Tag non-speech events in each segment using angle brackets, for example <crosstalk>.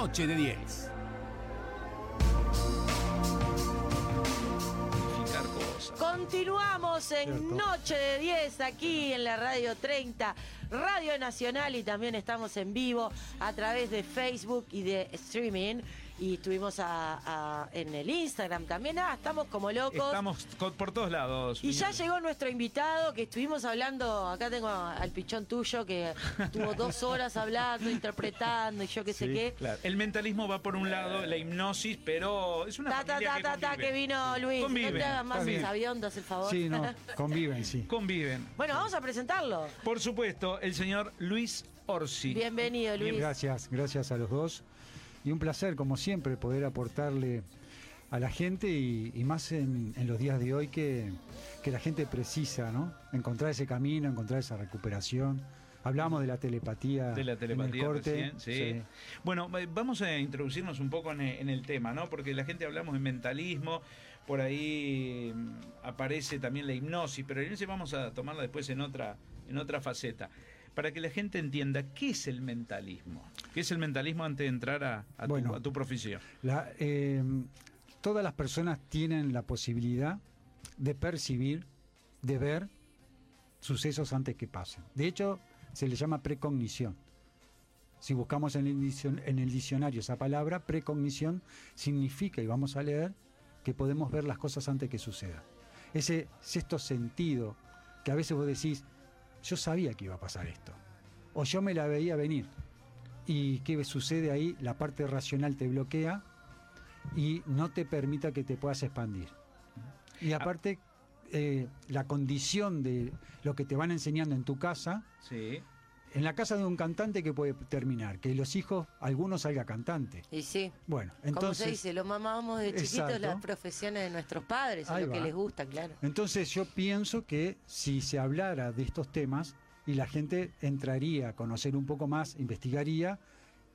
Noche de 10. Continuamos en Noche de 10 aquí en la Radio 30, Radio Nacional y también estamos en vivo a través de Facebook y de streaming y estuvimos en el Instagram también. Ah, estamos como locos. Estamos por todos lados. Y ya llegó nuestro invitado que estuvimos hablando. Acá tengo al pichón tuyo que tuvo dos horas hablando, interpretando y yo qué sé qué. El mentalismo va por un lado, la hipnosis, pero es una. Ta, ta, ta, ta, que vino Luis. Conviven. No te hagas más sabiondos, el favor. Sí, no, conviven, sí. Conviven. Bueno, vamos a presentarlo. Por supuesto, el señor Luis Orsi. Bienvenido, Luis. Gracias, gracias a los dos y un placer, como siempre, poder aportarle a la gente y, más en, los días de hoy que, la gente precisa, ¿no? Encontrar ese camino, encontrar esa recuperación. Hablamos de la telepatía. De la telepatía. corte. sí. Bueno, eh, vamos a introducirnos un poco en, el tema, ¿no? Porque la gente hablamos de mentalismo, por ahí mm, aparece también la hipnosis, pero en ese vamos a tomarla después en otra, en otra faceta para que la gente entienda qué es el mentalismo. ¿Qué es el mentalismo antes de entrar a, tu, profesión? Eh, todas las personas tienen la posibilidad de percibir, de ver sucesos antes que pasen. De hecho, se le llama precognición. Si buscamos en el diccionario esa palabra, precognición significa, y vamos a leer, que podemos ver las cosas antes que sucedan. Ese sexto sentido que a veces vos decís, yo sabía que iba a pasar esto. O yo me la veía venir. ¿Y qué sucede ahí? La parte racional te bloquea y no te permita que te puedas expandir. Y aparte, eh, la condición de lo que te van enseñando en tu casa, sí. En la casa de un cantante que puede terminar, que los hijos, algunos salga cantante. Y sí. Bueno, entonces. Como se dice, lo mamamos de chiquitos las profesiones de nuestros padres, es lo que les gusta, claro. Entonces yo pienso que si se hablara de estos temas, y la gente entraría a conocer un poco más, investigaría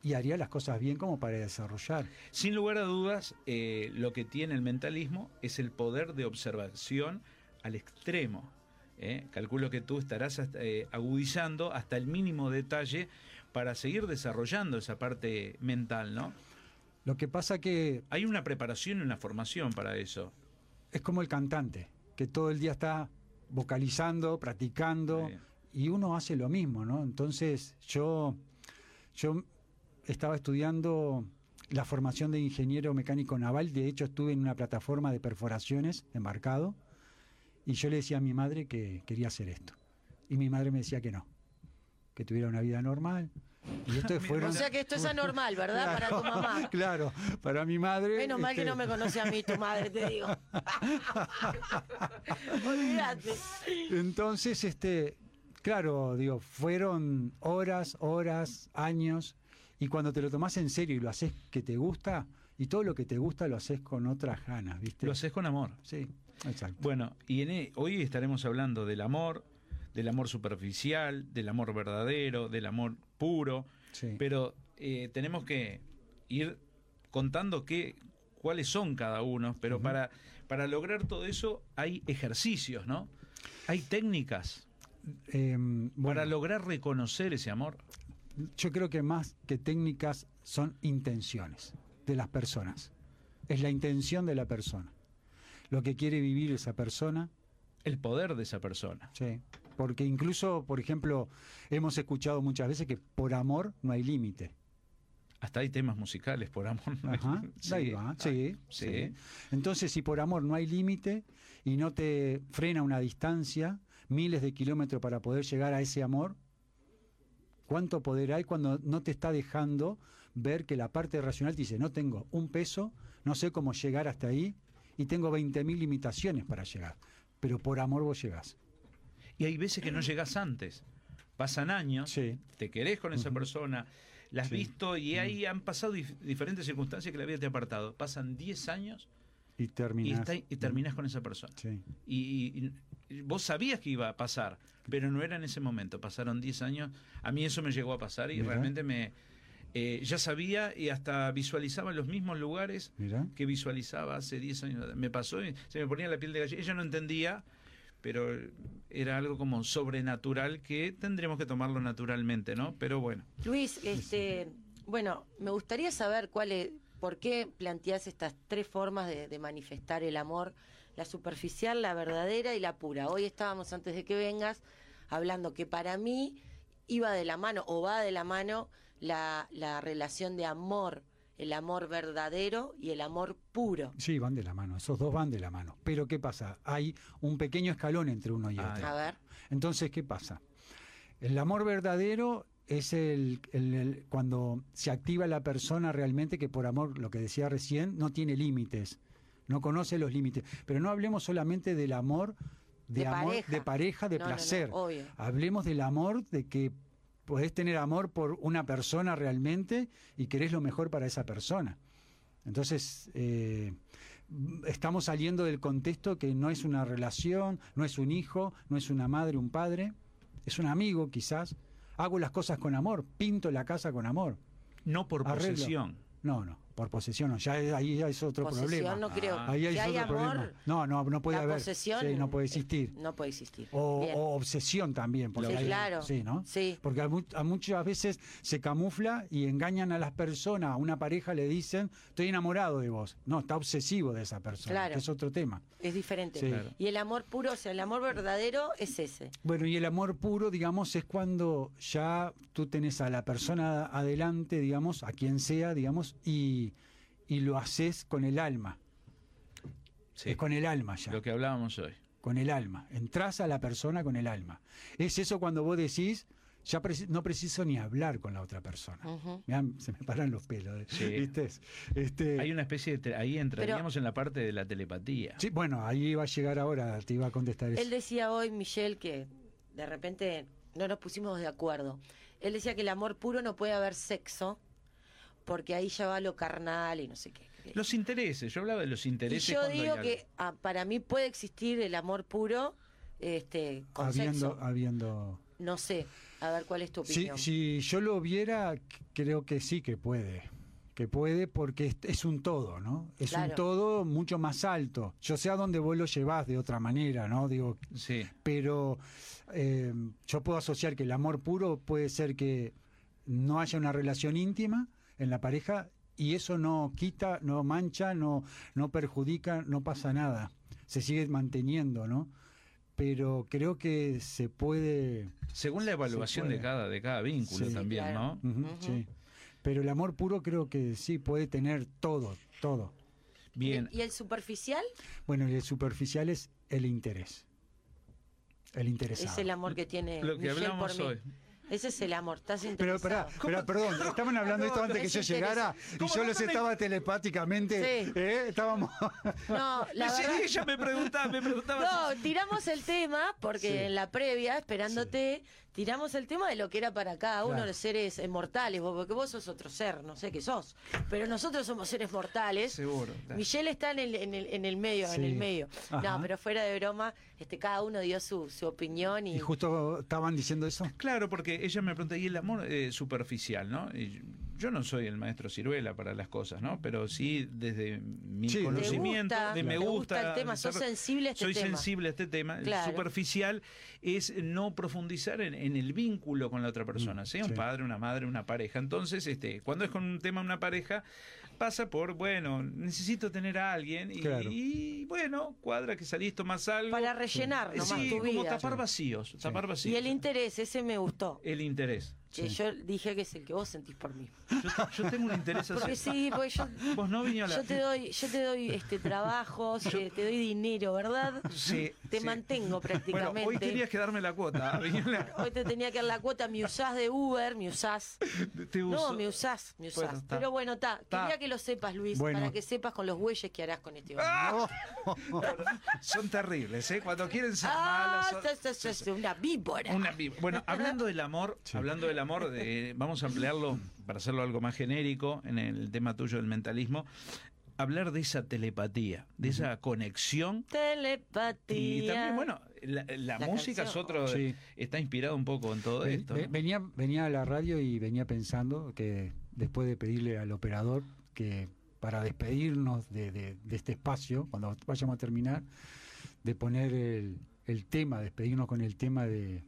y haría las cosas bien como para desarrollar. Sin lugar a dudas, eh, lo que tiene el mentalismo es el poder de observación al extremo. ¿Eh? Calculo que tú estarás eh, agudizando hasta el mínimo detalle para seguir desarrollando esa parte mental, ¿no? Lo que pasa que... Hay una preparación y una formación para eso. Es como el cantante, que todo el día está vocalizando, practicando, y uno hace lo mismo, ¿no? Entonces yo, yo estaba estudiando la formación de ingeniero mecánico naval, de hecho estuve en una plataforma de perforaciones embarcado y yo le decía a mi madre que quería hacer esto. Y mi madre me decía que no, que tuviera una vida normal. Y esto <laughs> fueron... O sea que esto es anormal, ¿verdad? para tu mamá. <laughs> Claro, para mi madre. Menos mal que este no me conoce a mí tu madre, te digo. <laughs> Olvídate. Entonces, este, Claro, digo, fueron horas, horas, años, y cuando te lo tomas en serio y lo haces que te gusta, y todo lo que te gusta lo haces con otras ganas, ¿viste? Lo haces con amor. Sí, exacto. Bueno, y en, e, hoy estaremos hablando del amor, del amor superficial, del amor verdadero, del amor puro, sí. pero eh, tenemos que ir contando qué, cuáles son cada uno, pero para, para lograr todo eso hay ejercicios, ¿no? Hay técnicas. Em, para lograr reconocer ese amor. Yo creo que más que técnicas son intenciones de las personas. Es la intención de la persona. Lo que quiere vivir esa persona. El poder de esa persona. Sí. Porque incluso, por ejemplo, hemos escuchado muchas veces que por amor no hay límite. Hasta hay temas musicales por amor. Ajá, <laughs> sí, va, sí, sí. Entonces, si por amor no hay límite y no te frena una distancia, miles de kilómetros para poder llegar a ese amor, ¿cuánto poder hay cuando no te está dejando ver que la parte racional te dice, no tengo un peso, no sé cómo llegar hasta ahí y tengo 20.000 limitaciones para llegar, pero por amor vos llegás. Y hay veces que no llegás antes. Pasan años, te querés con esa persona, la has visto y ahí han pasado diferentes circunstancias que la vida te ha apartado. Pasan 10 años y terminas con esa persona. Y, vos sabías que iba a pasar, pero no era en ese momento. Pasaron 10 años. A mí eso me llegó a pasar y realmente me... Eh, ya sabía y hasta visualizaba los mismos lugares que visualizaba hace 10 años. Me pasó y se me ponía la piel de gallina. Ella no entendía pero era algo como sobrenatural que tendremos que tomarlo naturalmente, ¿no? Pero bueno. Luis, este, Bueno, me gustaría saber cuál es, por qué planteás estas tres formas de, manifestar el amor, la superficial, la verdadera y la pura. Hoy estábamos, antes de que vengas, hablando que para mí iba de la mano o va de la mano la, la relación de amor el amor verdadero y el amor puro. Sí, van de la mano, esos dos van de la mano. Pero ¿qué pasa? Hay un pequeño escalón entre uno y otro. A ver. Entonces, ¿qué pasa? El amor verdadero es el, cuando se activa la persona realmente que por amor, lo que decía recién, no tiene límites, no conoce los límites. Pero no hablemos solamente del amor de, amor, pareja. de pareja, de placer. Hablemos del amor de que podés tener amor por una persona realmente y querés lo mejor para esa persona. Entonces, eh, estamos saliendo del contexto que no es una relación, no es un hijo, no es una madre, un padre, es un amigo quizás. Hago las cosas con amor, pinto la casa con amor. No por posesión. No, no por posesión, ya ahí ya es otro posesión problema. no creo. Ah. Ahí hay, otro problema. No, no, no puede haber. Posesión no puede existir. No puede existir. O, obsesión también, porque sí, claro. Sí, ¿no? Sí. Porque a, muchas veces se camufla y engañan a las personas, a una pareja le dicen, "Estoy enamorado de vos." No, está obsesivo de esa persona, claro. es otro tema. Es diferente. Y el amor puro, o sea, el amor verdadero es ese. Bueno, y el amor puro, digamos, es cuando ya tú tenés a la persona adelante, digamos, a quien sea, digamos, y y lo haces con el alma. Es con el alma ya. Lo que hablábamos hoy. Con el alma. Entrás a la persona con el alma. Es eso cuando vos decís, ya no preciso ni hablar con la otra persona. se me paran los pelos. ¿viste? Este, Hay una especie de... Ahí entraríamos en la parte de la telepatía. Sí, bueno, ahí iba a llegar ahora, te iba a contestar eso. Él decía hoy, Michelle, que de repente no nos pusimos de acuerdo. Él decía que el amor puro no puede haber sexo porque ahí ya va lo carnal y no sé qué. Los intereses, yo hablaba de los intereses. Y yo digo que ah, para mí puede existir el amor puro este, con habiendo, Habiendo... No sé, a ver cuál es tu opinión. Si, yo lo viera, creo que sí que puede. Que puede porque es, un todo, ¿no? Es un todo mucho más alto. Yo sé a dónde vos lo llevás de otra manera, ¿no? Digo, sí. Pero eh, yo puedo asociar que el amor puro puede ser que no haya una relación íntima, en la pareja y eso no quita, no mancha, no, no perjudica, no pasa nada. Se sigue manteniendo, ¿no? Pero creo que se puede. Según la evaluación de cada, de cada vínculo también, ¿no? Sí. Pero el amor puro creo que sí puede tener todo, todo. Bien. ¿Y el superficial? Bueno, el superficial es el interés. El interesado. Es el amor que tiene Lo que hablamos hoy. Ese es el amor, estás Pero, <laughs> pero, perdón, estaban hablando esto antes que yo llegara y yo los estaba telepáticamente. ¿eh? Estábamos. <laughs> No, la <laughs> verdad... ella me preguntaba, me preguntaba. No, tiramos el tema porque en la previa, esperándote, tiramos el tema de lo que era para cada uno de los seres mortales, porque vos sos otro ser, no sé qué sos, pero nosotros somos seres mortales. Seguro. Michelle está en el, en el, en el medio, en el medio. No, pero fuera de broma, este, cada uno dio su, su opinión y... y... justo estaban diciendo eso. Claro, porque ella me pregunta, ¿y el amor eh, superficial, no? Y yo no soy el maestro ciruela para las cosas, ¿no? Pero sí desde mi conocimiento, de me gusta, el tema, sensible a este soy sensible a este tema. Superficial es no profundizar en, el vínculo con la otra persona, mm, sea un padre, una madre, una pareja. Entonces, este, cuando es con un tema una pareja, pasa por, bueno, necesito tener a alguien y, bueno, cuadra que salís, tomás algo. Para rellenar nomás sí, tu como tapar vacíos, tapar vacíos. Y el interés, ese me gustó. El interés. Que yo dije que es el que vos sentís por mí. Yo, tengo un interés así. Porque sí, porque yo, vos no a yo te doy, yo te doy este trabajos, te doy dinero, ¿verdad? Sí. Te mantengo prácticamente. <laughs> Bueno, hoy tenías que darme la cuota. <laughs> hoy te tenía que dar la cuota, me usás de Uber, me usás. <laughs> ¿Te no, me usás, me usás. Pero bueno, está. Quería que lo sepas, Luis, para que sepas con los bueyes que harás con este ¡Ah! Son terribles, ¿eh? Cuando quieren ser ah, malos. Son... una víbora. Una víbora. Bueno, hablando del amor, hablando del amor, de, vamos a ampliarlo para hacerlo algo más genérico en el tema tuyo del mentalismo, hablar de esa telepatía, de esa conexión. Telepatía. Y también, bueno, la, música es otro, está inspirado un poco en todo esto. Venía, venía a la radio y venía pensando que después de pedirle al operador que para despedirnos de, este espacio, cuando vayamos a terminar, de poner el, el tema, despedirnos con el tema de,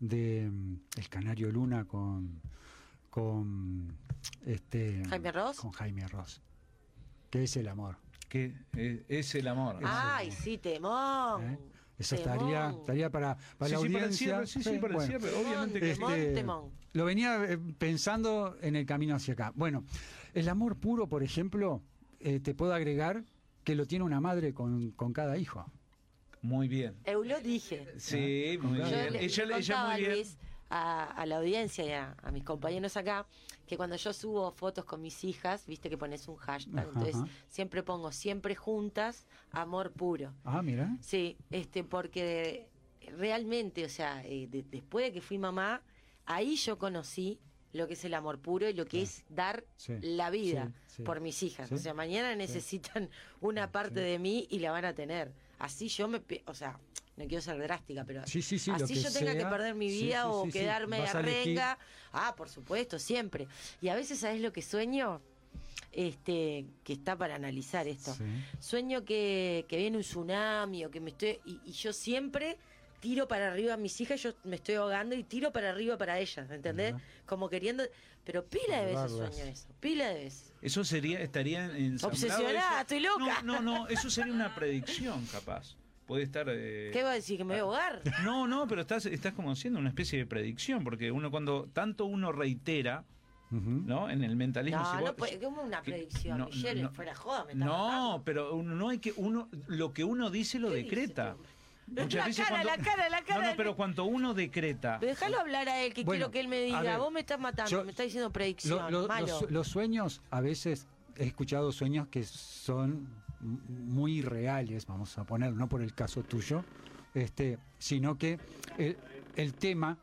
de mm, El Canario Luna con con este, Jaime Ross. Con Jaime Ross. ¿Qué es el amor? ¿Qué es el amor? Ay, sí, temón. ¿Eh? Eso estaría, estaría para, para la audiencia. sí, sí, para obviamente que este, Lo venía eh, pensando en el camino hacia acá. Bueno, el amor puro, por ejemplo, eh, te puedo agregar que lo tiene una madre con, con cada hijo. Muy bien. Eu lo dije. Sí, muy bien. ella, le, ella muy bien a, la audiencia y a, mis compañeros acá que cuando yo subo fotos con mis hijas, viste que pones un hashtag, entonces siempre pongo siempre juntas, amor puro. Ah, mira. Sí, este, porque realmente, o sea, eh, después de que fui mamá, ahí yo conocí lo que es el amor puro y lo que es dar la vida por mis hijas. O sea, mañana necesitan una parte de mí y la van a tener. Así yo me, o sea, no quiero ser drástica, pero así yo tenga que perder mi vida o quedarme a renga. Ah, por supuesto, siempre. Y a veces, ¿sabes lo que sueño? Este, que está para analizar esto. Sueño que, que, viene un tsunami o que me estoy. Y, yo siempre tiro para arriba a mis hijas, yo me estoy ahogando y tiro para arriba para ellas, ¿entendés? Como queriendo. Pero pila de veces sueño eso, pila de veces. Eso sería, estaría en. Obsesionada, estoy loca. No, no, no, eso sería una <laughs> predicción, capaz puede estar... Eh, ¿Qué va a decir? ¿Que me voy a ahogar? <laughs> No, no, pero estás, estás como haciendo una especie de predicción, porque uno cuando tanto uno reitera, ¿no? En el mentalismo... No, no puede, como una predicción, no, Michelle, fuera joda, me No, pero no hay que... uno Lo que uno dice lo decreta. Muchas la veces cara, cuando, la cara, la cara. No, no, pero cuando uno decreta. Déjalo hablar a él, que quiero que él me diga. Vos me estás matando, me estás diciendo predicción. los, sueños, a veces he escuchado sueños que son muy reales, vamos a poner, no por el caso tuyo, este, sino que el, tema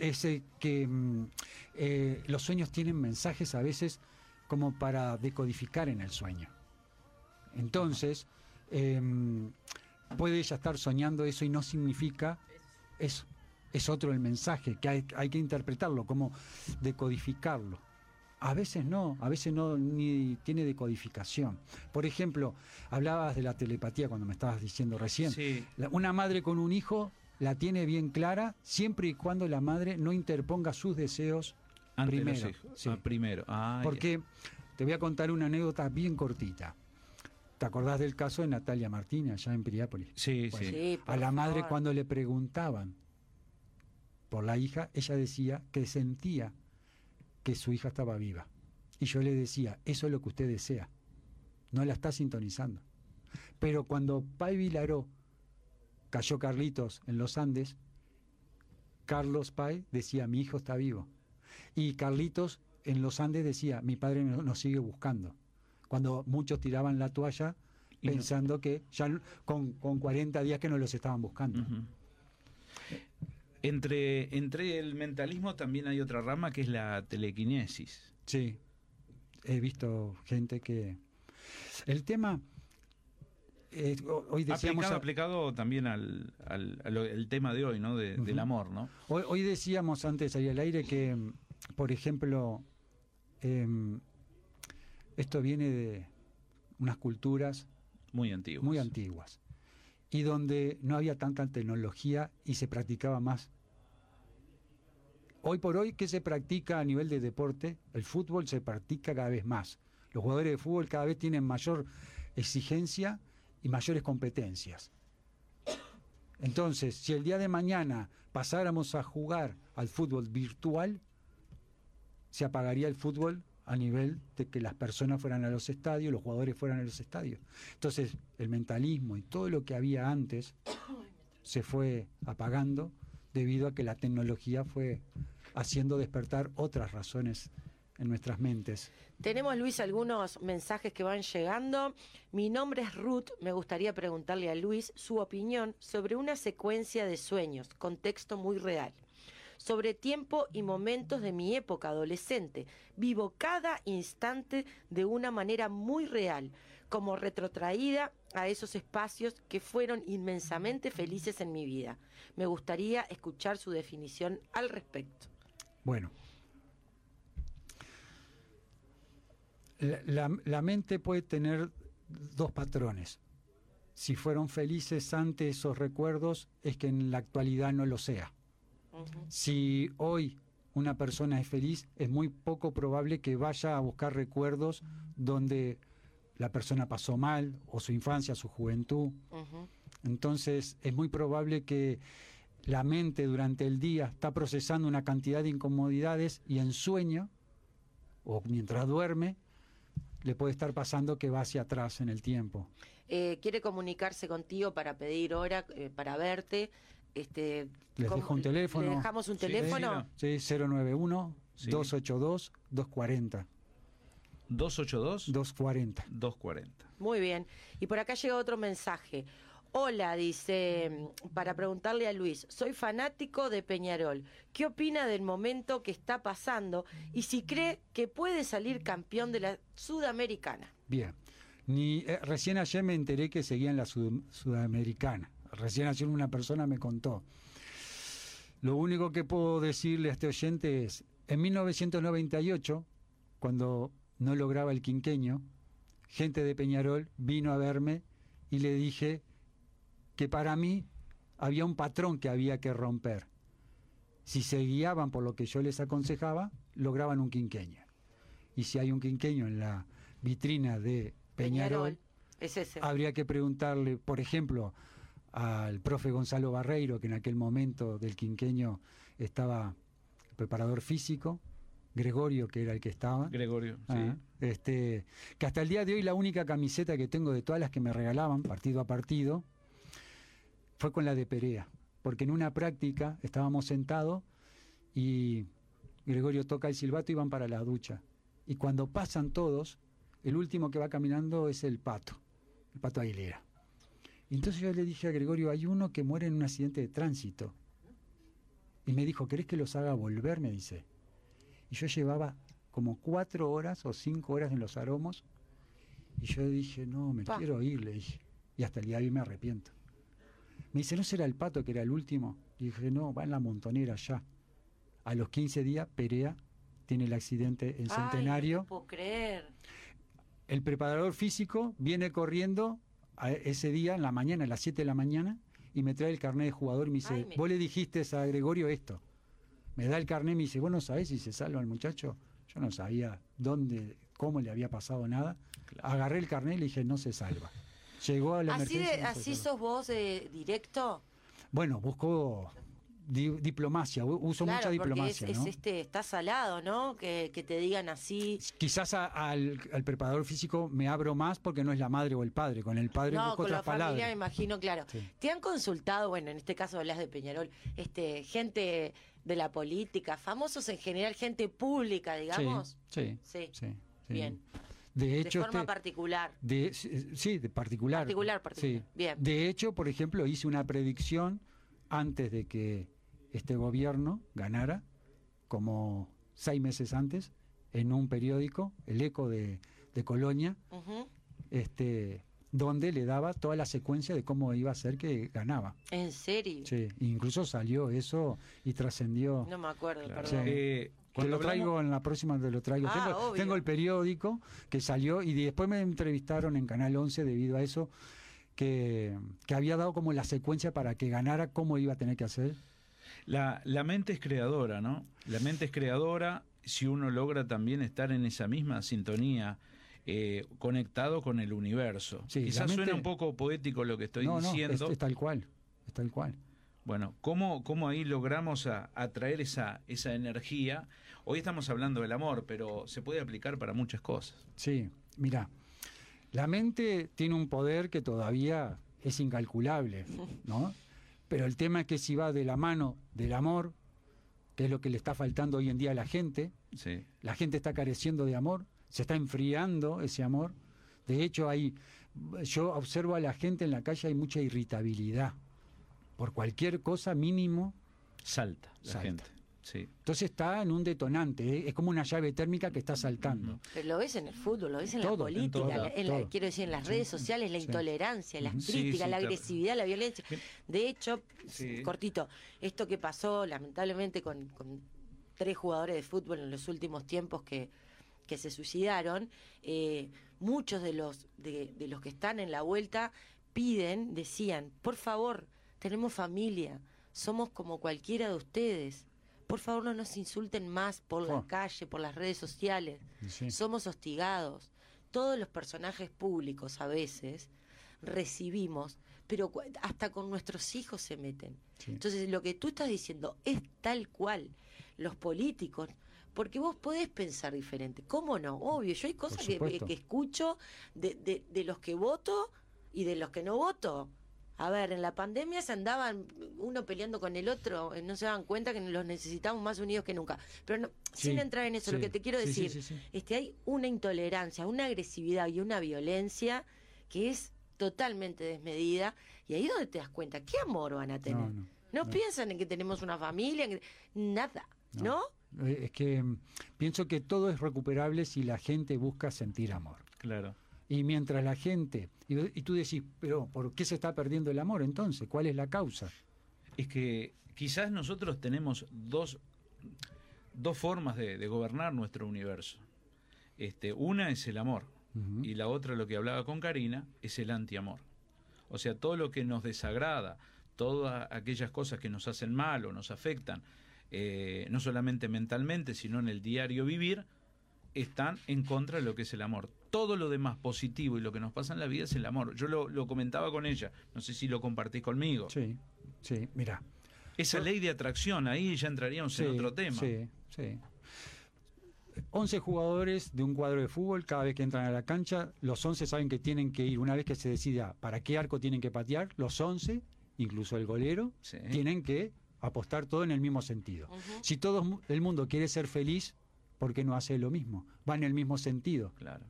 es que mm, eh, los sueños tienen mensajes a veces como para decodificar en el sueño. Entonces, em, puede ella estar soñando eso y no significa eso. Es otro el mensaje, que hay que interpretarlo, como decodificarlo. A veces no, a veces no ni tiene decodificación. Por ejemplo, hablabas de la telepatía cuando me estabas diciendo recién. una madre con un hijo la tiene bien clara siempre y cuando la madre no interponga sus deseos primero. Ah, primero. Ah, Porque te voy a contar una anécdota bien cortita. ¿Te acordás del caso de Natalia Martínez allá en Piriápolis? Sí, sí. a la madre cuando le preguntaban por la hija, ella decía que sentía que su hija estaba viva. Y yo le decía, eso es lo que usted desea. No la está sintonizando. Pero cuando Pai Vilaró cayó Carlitos en los Andes, Carlos Pai decía, mi hijo está vivo. Y Carlitos en los Andes decía, mi padre nos sigue buscando. Cuando muchos tiraban la toalla pensando que ya con, con, 40 días que no los estaban buscando. Entre, entre el mentalismo también hay otra rama que es la telequinesis. Sí, he visto gente que... El tema... Eh, hoy decíamos aplicado, también al, al, tema de hoy, ¿no? Del amor, ¿no? Hoy, decíamos antes ahí al aire que, por ejemplo, em, esto viene de unas culturas muy antiguas. muy antiguas y donde no había tanta tecnología y se practicaba más. Hoy por hoy, ¿qué se practica a nivel de deporte? El fútbol se practica cada vez más. Los jugadores de fútbol cada vez tienen mayor exigencia y mayores competencias. Entonces, si el día de mañana pasáramos a jugar al fútbol virtual, se apagaría el fútbol a nivel de que las personas fueran a los estadios, los jugadores fueran a los estadios. Entonces, el mentalismo y todo lo que había antes se fue apagando debido a que la tecnología fue haciendo despertar otras razones en nuestras mentes. Tenemos, Luis, algunos mensajes que van llegando. Mi nombre es Ruth. Me gustaría preguntarle a Luis su opinión sobre una secuencia de sueños, contexto muy real sobre tiempo y momentos de mi época adolescente. Vivo cada instante de una manera muy real, como retrotraída a esos espacios que fueron inmensamente felices en mi vida. Me gustaría escuchar su definición al respecto. Bueno, la, mente puede tener dos patrones. Si fueron felices ante esos recuerdos, es que en la actualidad no lo sea. Si hoy una persona es feliz, es muy poco probable que vaya a buscar recuerdos donde la persona pasó mal, o su infancia, su juventud. Entonces es muy probable que la mente durante el día está procesando una cantidad de incomodidades y en sueño, o mientras duerme, le puede estar pasando que va hacia atrás en el tiempo. Eh, quiere comunicarse contigo para pedir hora, eh, para verte. Este, Les dejo un teléfono. ¿Le dejamos un teléfono? Sí, 091 282 240. 282 240. 240. Muy bien. Y por acá llega otro mensaje. Hola, dice, para preguntarle a Luis, soy fanático de Peñarol. ¿Qué opina del momento que está pasando y si cree que puede salir campeón de la Sudamericana? Bien. Ni, eh, recién ayer me enteré que seguía en la Sudamericana. Recién ayer una persona me contó. Lo único que puedo decirle a este oyente es, en 1998, cuando no lograba el quinqueño, gente de Peñarol vino a verme y le dije que para mí había un patrón que había que romper. Si se guiaban por lo que yo les aconsejaba, lograban un quinqueño. Y si hay un quinqueño en la vitrina de Peñarol, habría que preguntarle, por ejemplo, al profe Gonzalo Barreiro, que en aquel momento del quinqueño estaba preparador físico, Gregorio, que era el que estaba. Gregorio, ah, Este, que hasta el día de hoy la única camiseta que tengo de todas las que me regalaban, partido a partido, fue con la de Perea. Porque en una práctica estábamos sentados y Gregorio toca el silbato y van para la ducha. Y cuando pasan todos, el último que va caminando es el pato, el pato Aguilera. Entonces yo le dije a Gregorio, hay uno que muere en un accidente de tránsito. Y me dijo, ¿querés que los haga volver? Me dice. Y yo llevaba como cuatro horas o cinco horas en los aromos. Y yo dije, no, me quiero ir, le dije. Y hasta el día de hoy me arrepiento. Me dice, ¿no será el pato que era el último? Y dije, no, va en la montonera ya. A los 15 días, Perea tiene el accidente en Centenario. no puedo creer. El preparador físico viene corriendo ese día, en la mañana, a las 7 de la mañana, y me trae el carnet de jugador y me dice, vos le dijiste a Gregorio esto. Me da el carnet y me dice, vos no sabés si se salva el muchacho. Yo no sabía dónde, cómo le había pasado nada. Agarré el carnet y le dije, no se salva. Llegó a la ¿Así, emergencia. ¿así sos vos eh, directo? Bueno, busco diplomacia, uso mucha diplomacia. Es, este, está salado, ¿no? Que, te digan así. Quizás al, preparador físico me abro más porque no es la madre o el padre. Con el padre no, con la familia me imagino, claro. ¿Te han consultado, bueno, en este caso hablas de Peñarol, este, gente de la política, famosos en general, gente pública, digamos? Sí, sí. sí, Bien. De hecho, forma este, particular. De, sí, de particular. Particular, particular. Bien. De hecho, por ejemplo, hice una predicción antes de que este gobierno ganara, como seis meses antes, en un periódico, El Eco de, Colonia, este, donde le daba toda la secuencia de cómo iba a ser que ganaba. ¿En serio? Sí, incluso salió eso y trascendió. No me acuerdo, perdón. Eh, te lo traigo en la próxima, te lo traigo. Ah, tengo, el periódico que salió y después me entrevistaron en Canal 11 debido a eso, que, que había dado como la secuencia para que ganara, cómo iba a tener que hacer. La, la mente es creadora, ¿no? La mente es creadora si uno logra también estar en esa misma sintonía. Eh, conectado con el universo. Quizás suena un poco poético lo que estoy diciendo. No, es, tal cual, es tal cual. Bueno, ¿cómo, cómo ahí logramos atraer esa, esa energía? Hoy estamos hablando del amor, pero se puede aplicar para muchas cosas. Sí, mira, la mente tiene un poder que todavía es incalculable, ¿no? Pero el tema es que si va de la mano del amor, que es lo que le está faltando hoy en día a la gente, la gente está careciendo de amor, se está enfriando ese amor. De hecho, hay, yo observo a la gente en la calle, hay mucha irritabilidad. Por cualquier cosa mínimo. Salta la gente. Entonces está en un detonante, ¿eh? es como una llave térmica que está saltando. Pero lo ves en el fútbol, lo ves en la política, quiero decir, en las redes sociales, la intolerancia, las críticas, la agresividad, la violencia. De hecho, cortito, esto que pasó lamentablemente con, tres jugadores de fútbol en los últimos tiempos que, que se suicidaron, eh, muchos de los, de, de los que están en la vuelta piden, decían, por favor, tenemos familia, somos como cualquiera de ustedes por favor no nos insulten más por la calle, por las redes sociales. Somos hostigados. Todos los personajes públicos a veces recibimos, pero hasta con nuestros hijos se meten. Entonces lo que tú estás diciendo es tal cual. Los políticos porque vos podés pensar diferente. ¿Cómo no? Obvio, yo hay cosas que, que, escucho de, de, de, los que voto y de los que no voto. A ver, en la pandemia se andaban uno peleando con el otro, eh, no se daban cuenta que los necesitamos más unidos que nunca. Pero sin entrar en eso, lo que te quiero decir, este, hay una intolerancia, una agresividad y una violencia que es totalmente desmedida y ahí es donde te das cuenta, ¿qué amor van a tener? No, piensan en que tenemos una familia, nada, ¿no? Eh, es que mm, pienso que todo es recuperable si la gente busca sentir amor. Claro. Y mientras la gente, y, tú decís, pero ¿por qué se está perdiendo el amor entonces? ¿Cuál es la causa? Es que quizás nosotros tenemos dos, dos formas de, gobernar nuestro universo. Este, una es el amor y la otra, lo que hablaba con Karina, es el antiamor. O sea, todo lo que nos desagrada, todas aquellas cosas que nos hacen mal o nos afectan, eh, no solamente mentalmente, sino en el diario vivir, están en contra de lo que es el amor. Todo lo demás positivo y lo que nos pasa en la vida es el amor. Yo lo, comentaba con ella, no sé si lo compartís conmigo. Sí, sí, mira. Esa ley de atracción, ahí ya entraríamos en otro tema. Sí, sí. 11 jugadores de un cuadro de fútbol, cada vez que entran a la cancha, los 11 saben que tienen que ir, una vez que se decida para qué arco tienen que patear, los 11, incluso el golero, tienen que apostar todo en el mismo sentido. Si todo el mundo quiere ser feliz, ¿por qué no hace lo mismo? Va en el mismo sentido. Claro.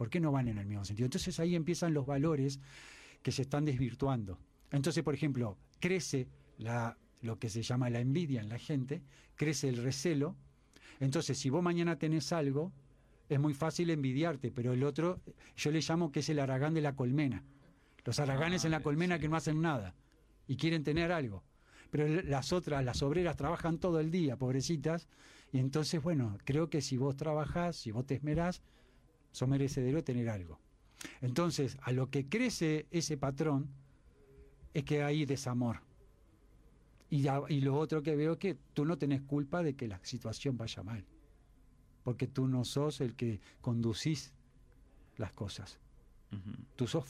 ¿Por qué no van en el mismo sentido? Entonces ahí empiezan los valores que se están desvirtuando. Entonces, por ejemplo, crece la, lo que se llama la envidia en la gente, crece el recelo. Entonces, si vos mañana tenés algo, es muy fácil envidiarte, pero el otro, yo le llamo que es el aragán de la colmena. Los araganes en la ah, colmena que no hacen nada y quieren tener algo. Pero las otras, las obreras, trabajan todo el día, pobrecitas, y entonces, bueno, creo que si vos trabajás, si vos te esmerás, sos merecedero de tener algo. Entonces, a lo que crece ese patrón es que hay desamor. Y, y lo otro que veo es que tú no tenés culpa de que la situación vaya mal, porque tú no sos el que conducís las cosas. tú, sos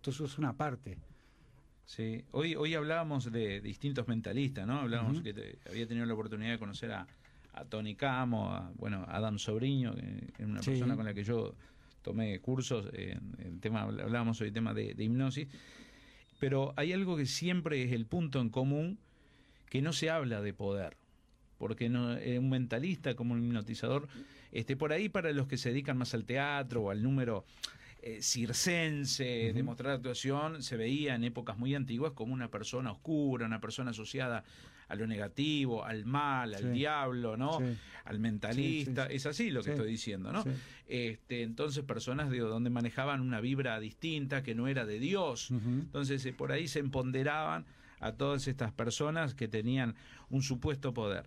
tú sos una parte. Sí, hoy, hoy hablábamos de distintos mentalistas, ¿no? Hablábamos que había tenido la oportunidad de conocer a, a Tony Camo, a, bueno, Adam Sobriño, que es una persona con la que yo tomé cursos, en, tema, hablábamos hoy tema de, hipnosis, pero hay algo que siempre es el punto en común, que no se habla de poder, porque no, eh, un mentalista como un hipnotizador, este, por ahí para los que se dedican más al teatro o al número eh, circense, de mostrar actuación, se veía en épocas muy antiguas como una persona oscura, una persona asociada a lo negativo, al mal, al diablo, ¿no? Al mentalista, es así lo que estoy diciendo, ¿no? Este, entonces personas de donde manejaban una vibra distinta que no era de Dios. Entonces eh, por ahí se empoderaban a todas estas personas que tenían un supuesto poder.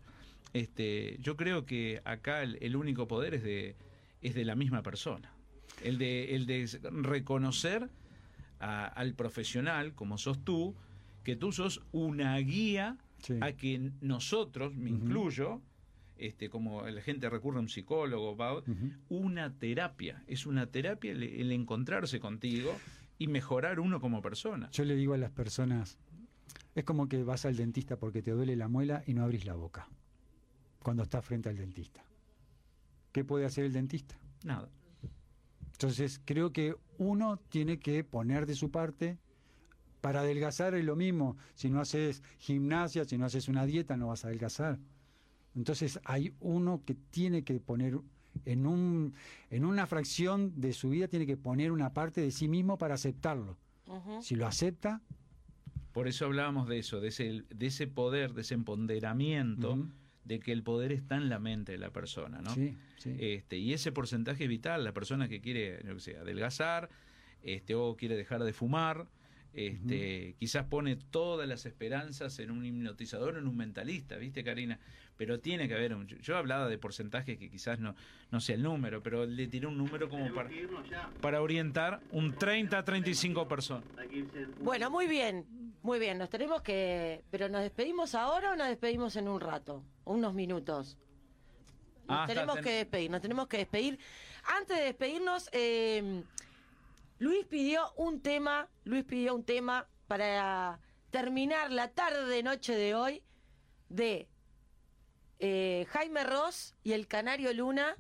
Este, yo creo que acá el, único poder es de, es de la misma persona. El de, el de reconocer al profesional, como sos tú, que tú sos una guía a que nosotros, me incluyo, este, como la gente recurre a un psicólogo, una terapia, es una terapia el, encontrarse contigo y mejorar uno como persona. Yo le digo a las personas, es como que vas al dentista porque te duele la muela y no abrís la boca cuando estás frente al dentista. ¿Qué puede hacer el dentista? Nada. Entonces creo que uno tiene que poner de su parte, para adelgazar es lo mismo. Si no haces gimnasia, si no haces una dieta, no vas a adelgazar. Entonces hay uno que tiene que poner en, un, en una fracción de su vida, tiene que poner una parte de sí mismo para aceptarlo. Si lo acepta... Por eso hablábamos de eso, de ese, de ese poder, de ese empoderamiento, de que el poder está en la mente de la persona, ¿no? Sí, Este, y ese porcentaje vital, la persona que quiere, no sé, adelgazar, este, o quiere dejar de fumar, Este, Quizás pone todas las esperanzas en un hipnotizador, en un mentalista, ¿viste, Karina? Pero tiene que haber, un, yo hablaba de porcentajes que quizás no, no sea el número, pero le tiré un número como para, para orientar un 30 a 35 personas. Bueno, muy bien, muy bien, nos tenemos que... ¿Pero nos despedimos ahora o nos despedimos en un rato? Unos minutos. Nos ah, tenemos que despedir, nos tenemos que despedir. Antes de despedirnos, eh, Luis pidió un tema, Luis pidió un tema para terminar la tarde noche de hoy de eh, Jaime Ross y el Canario Luna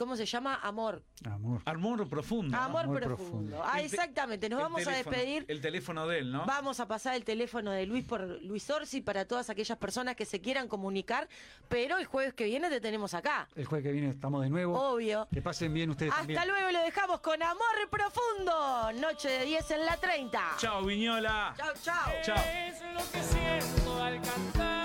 ¿Cómo se llama? Amor. Amor. Amor profundo. Amor, profundo. Ah, exactamente. Nos vamos a despedir. El teléfono de él, ¿no? Vamos a pasar el teléfono de Luis por Luis Orsi para todas aquellas personas que se quieran comunicar. Pero el jueves que viene te tenemos acá. El jueves que viene estamos de nuevo. Obvio. Que pasen bien ustedes Hasta luego lo dejamos con Amor Profundo. Noche de 10 en la 30. Chao, Viñola. Chao, chao. Chao. Es lo que siento al cantar.